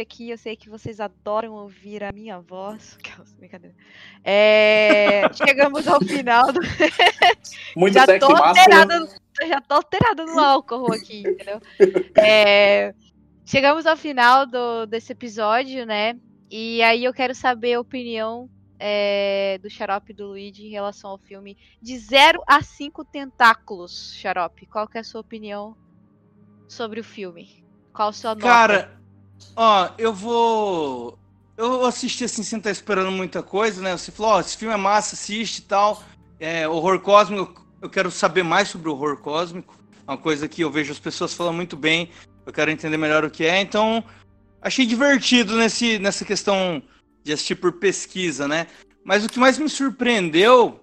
Aqui eu sei que vocês adoram ouvir a minha voz. Brincadeira. É, chegamos ao final do. Muito já tô alterada, no- já tô alterada no álcool aqui, entendeu? É, chegamos ao final do, desse episódio, né? E aí eu quero saber a opinião é, do Xarope e do Luigi em relação ao filme de 0 a 5 tentáculos, Xarope. Qual que é a sua opinião sobre o filme? Qual a sua nota? Cara, ó, eu vou. Eu assisti assim sem estar esperando muita coisa, né? Você falou, ó, esse filme é massa, assiste e tal. É, horror cósmico, eu quero saber mais sobre o horror cósmico. Uma coisa que eu vejo as pessoas falando muito bem. Eu quero entender melhor o que é. Então, achei divertido nesse, nessa questão de assistir por pesquisa, né? Mas o que mais me surpreendeu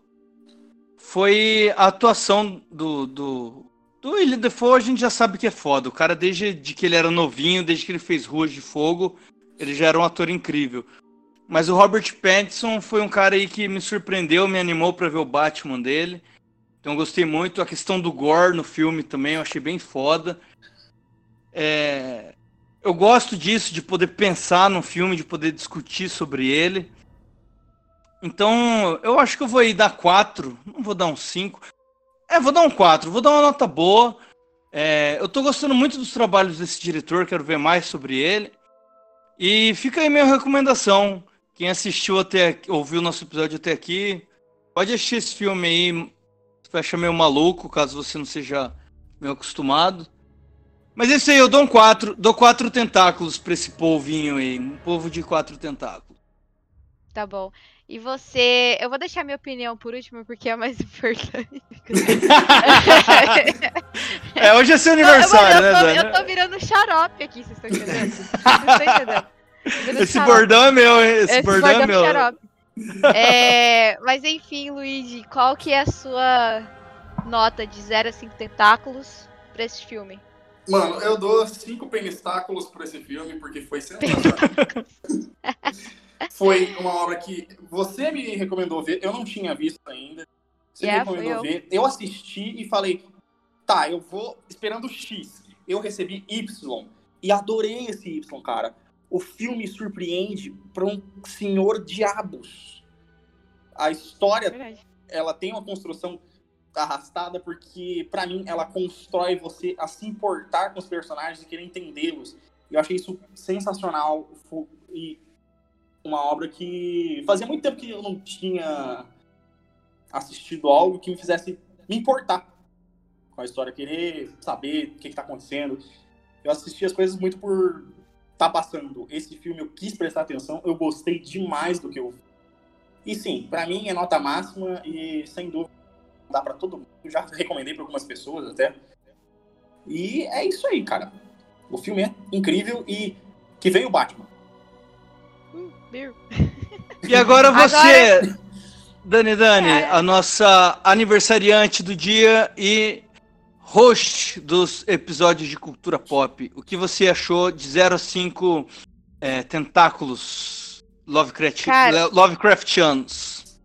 foi a atuação do, do, do William Defoe. A gente já sabe que é foda. O cara, desde de que ele era novinho, desde que ele fez Ruas de Fogo, ele já era um ator incrível. Mas o Robert Pattinson foi um cara aí que me surpreendeu, me animou para ver o Batman dele. Então gostei muito. A questão do gore no filme também eu achei bem foda. É... Eu gosto disso, de poder pensar no filme, de poder discutir sobre ele. Então, eu acho que eu vou ir dar 4. Não vou dar um 5. É, vou dar um 4. Vou dar uma nota boa. É, eu tô gostando muito dos trabalhos desse diretor, quero ver mais sobre ele. E fica aí minha recomendação. Quem assistiu até ouviu nosso episódio até aqui, pode assistir esse filme aí. Você vai achar meio maluco, caso você não seja meio acostumado. Mas é isso aí, eu dou um 4. Dou quatro tentáculos pra esse polvinho aí. Um povo de quatro tentáculos. Tá bom. E você. Eu vou deixar minha opinião por último, porque é mais importante. é, hoje é seu aniversário, eu, eu, né, eu, tô, eu tô virando xarope aqui, vocês estão entendendo? Vocês estão entendendo? Esse xarope. bordão é meu, hein? Esse, Esse bordão, é meu. É, mas enfim, Luigi, qual que é a sua nota de 0 a 5 tentáculos pra esse filme? Mano, eu dou 5 penistáculos pra esse filme, porque foi sensacional. Foi uma obra que você me recomendou ver, eu não tinha visto ainda. Você yeah, me recomendou eu. ver, eu assisti e falei, tá, eu vou esperando X. Eu recebi Y e adorei esse Y, cara. O filme surpreende para um senhor diabos. A história, é ela tem uma construção arrastada porque, para mim, ela constrói você a se importar com os personagens e querer entendê-los. Eu achei isso sensacional e uma obra que fazia muito tempo que eu não tinha assistido algo que me fizesse me importar com a história, querer saber o que está acontecendo. Eu assisti as coisas muito por estar tá passando esse filme, eu quis prestar atenção, eu gostei demais do que eu E sim, para mim é nota máxima e sem dúvida dá para todo mundo. Eu já recomendei para algumas pessoas até. E é isso aí, cara. O filme é incrível e que vem o Batman. E agora você, agora... Dani Dani, é. a nossa aniversariante do dia e host dos episódios de cultura pop. O que você achou de 0 a 5 é, tentáculos Lovecraft, Cara, Lovecraftianos?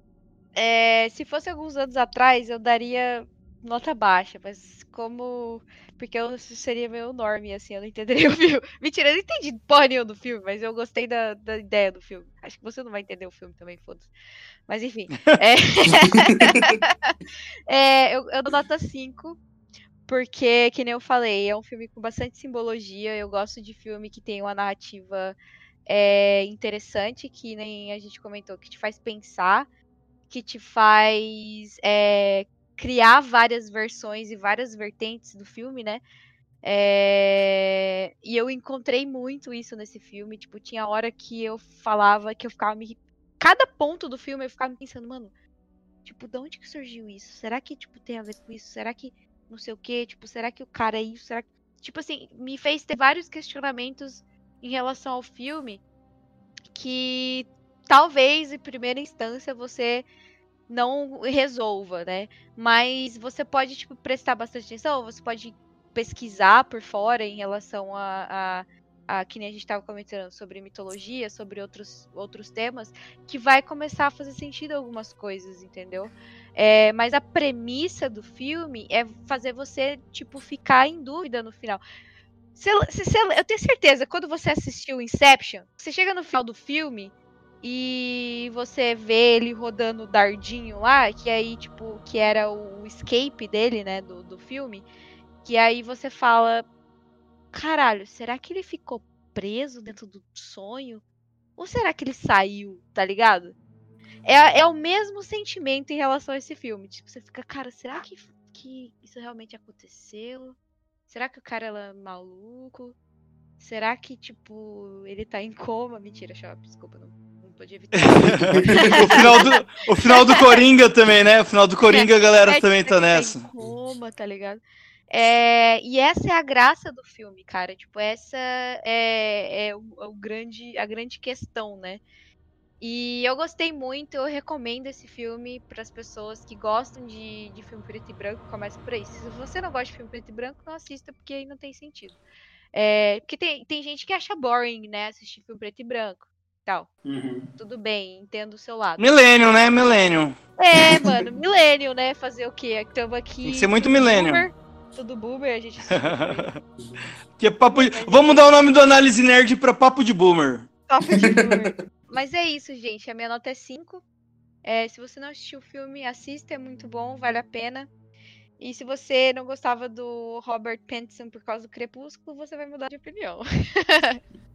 É, se fosse alguns anos atrás, eu daria nota baixa, mas como porque eu seria meio norme, assim, eu não entenderia o filme. Mentira, eu não entendi porra nenhuma do filme, mas eu gostei da, da ideia do filme. Acho que você não vai entender o filme também, foda-se. Mas enfim. é... é, eu, eu dou nota 5, porque, que nem eu falei, é um filme com bastante simbologia. Eu gosto de filme que tem uma narrativa é, interessante, que nem a gente comentou, que te faz pensar, que te faz é, criar várias versões e várias vertentes do filme, né? É... E eu encontrei muito isso nesse filme. Tipo, tinha hora que eu falava que eu ficava me. Cada ponto do filme eu ficava pensando, mano, tipo, de onde que surgiu isso? Será que, tipo, tem a ver com isso? Será que não sei o quê? Tipo, será que o cara é isso? Será que. Tipo assim, me fez ter vários questionamentos em relação ao filme que talvez, em primeira instância, você não resolva, né? Mas você pode, tipo, prestar bastante atenção, você pode pesquisar por fora em relação a, a, que nem a gente estava comentando sobre mitologia, sobre outros, outros temas, que vai começar a fazer sentido algumas coisas, entendeu? É, mas a premissa do filme é fazer você, tipo, ficar em dúvida no final. Se, se, se, eu tenho certeza, quando você assistiu Inception, você chega no final do filme e você vê ele rodando o dardinho lá, que aí, tipo, que era o escape dele, né, do, do filme. Que aí você fala: caralho, será que ele ficou preso dentro do sonho? Ou será que ele saiu, tá ligado? É, é o mesmo sentimento em relação a esse filme. Tipo, você fica, cara, será que, que isso realmente aconteceu? Será que o cara é maluco? Será que, tipo, ele tá em coma? Mentira, Xarope, desculpa, não podia evitar. o, final do, o final do Coringa também, né? O final do Coringa, a galera É, também tá nessa. em coma, tá ligado? É, e essa é a graça do filme, cara. Tipo, essa é, é o, é o grande, a grande questão, né? E eu gostei muito, eu recomendo esse filme para as pessoas que gostam de, de filme preto e branco, começa por aí. Se você não gosta de filme preto e branco, não assista, porque aí não tem sentido. É, porque tem, tem gente que acha boring, né, assistir filme preto e branco. Tal. Uhum. Tudo bem, entendo o seu lado. Millennium, né? Millennium. É, mano, milênio, né? Fazer o quê? Estamos aqui. Tem que ser muito boomer, Tudo boomer, a gente. Que é papo de... Vamos mudar o nome do Análise Nerd pra Papo de Boomer. Papo de boomer. Mas é isso, gente. A minha nota é 5. É, se você não assistiu o filme, assista, é muito bom, vale a pena. E se você não gostava do Robert Pattinson por causa do Crepúsculo, você vai mudar de opinião.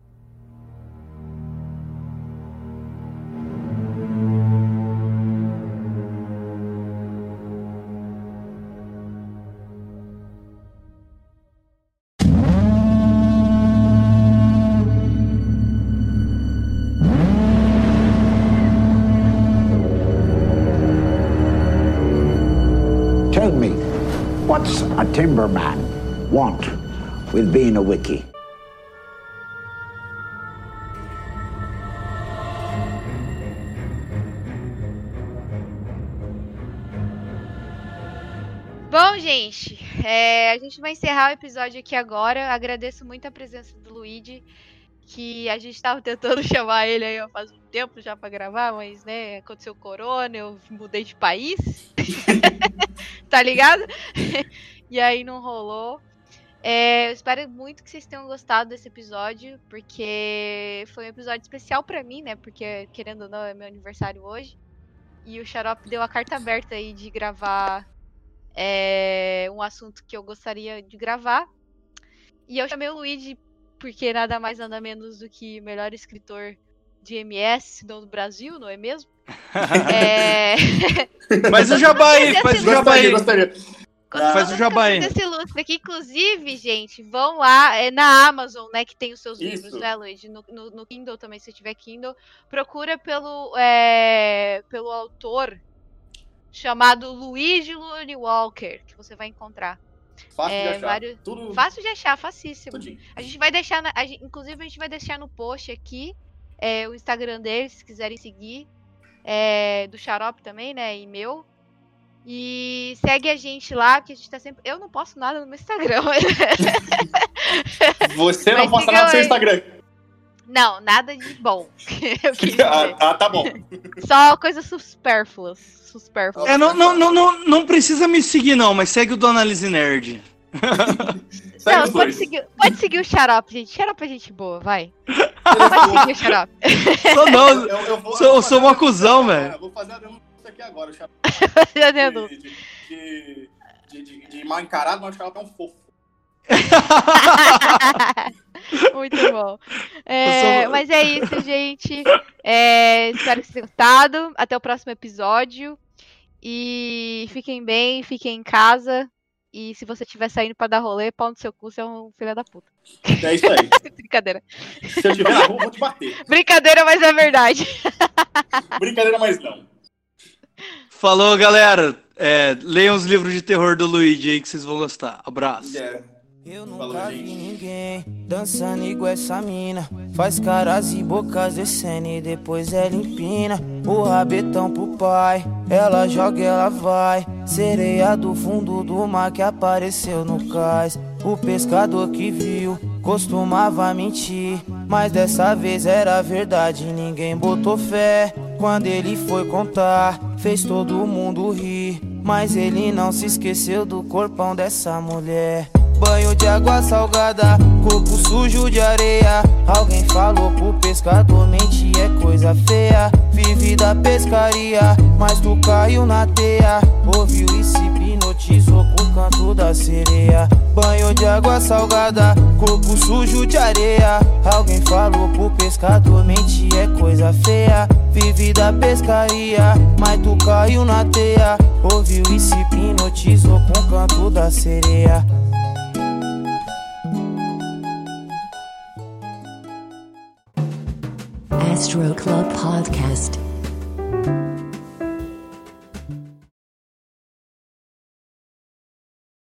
timberman want with being a wiki? Bom, gente, é, a gente vai encerrar o episódio aqui agora. Agradeço muito a presença do Luigi, que a gente tava tentando chamar ele aí faz um tempo já pra gravar, mas né, aconteceu corona, eu mudei de país. tá ligado? E aí não rolou. É, eu espero muito que vocês tenham gostado desse episódio, porque foi um episódio especial pra mim, né? Porque, querendo ou não, é meu aniversário hoje. E o Xarope deu a carta aberta aí de gravar é, um assunto que eu gostaria de gravar. E eu chamei o Luigi porque nada mais nada menos do que melhor escritor de MS não do Brasil, não é mesmo? é... Faz o jabá aí, faz o jabá aí. Gostaria, gostaria. Faz o jabá aí. desse lustre aqui, inclusive, gente, vão lá, é na Amazon, né, que tem os seus Isso. livros, né, Luigi? No, no, no Kindle também, se tiver Kindle. Procura pelo, é, pelo autor chamado Luigi Lune Walker, que você vai encontrar. Fácil É, de achar. vários- Tudo, Fácil de achar, facíssimo. tudinho. A gente vai deixar, na- a gente- inclusive a gente vai deixar no post aqui é, o Instagram dele, se quiserem seguir. É, do Xarope também, né? E meu. E segue a gente lá, que a gente tá sempre. Eu não posto nada no meu Instagram. Você não posta nada no seu. Instagram. não, nada de bom. Ah, ah, tá bom. Só coisas supérfluas. Supérfluas. É, não, não, não, não, não precisa me seguir, não, mas segue o do Análise Nerd. Não, pode seguir, pode seguir o Xarope, gente. Xarope é gente boa, vai. Pode seguir o Xarope. Sou não, Eu, eu vou, sou, eu vou sou uma a cuzão, denúncia velho. Vou fazer a denúncia aqui agora. Já deu De, de, de, de, de, de mal encarado, mas ela é um fofo. Muito bom. É, sou- Mas é isso, gente. É, espero que vocês tenham gostado. Até o próximo episódio. E fiquem bem, fiquem em casa. E se você estiver saindo pra dar rolê, pau no seu cu, você é um filho da puta. É isso aí. Brincadeira. Se eu estiver na rua, eu vou te bater. Brincadeira, mas é verdade. Brincadeira, mas não. Falou, galera. É, leiam os livros de terror do Luigi aí que vocês vão gostar. Abraço. É. Eu Falou, nunca vi gente. ninguém dançando igual essa mina. Faz caras e bocas descendo e depois ela empina. O rabetão pro pai, ela joga, ela vai. Sereia do fundo do mar que apareceu no cais. O pescador que viu costumava mentir. Mas dessa vez era verdade, ninguém botou fé. Quando ele foi contar, fez todo mundo rir. Mas ele não se esqueceu do corpão dessa mulher. Banho de água salgada, corpo sujo de areia. Alguém falou pro pescador, mente é coisa feia. Vive da pescaria, mas tu caiu na teia. Ouviu e se bautizo com canto da sereia. Banho de água salgada, corpo sujo de areia. Alguém falou pro pescador: mente é coisa feia. Vive da pescaria, mas tu caiu na teia. Ouviu e se hipnotizou com o canto da sereia. Astro Club Podcast.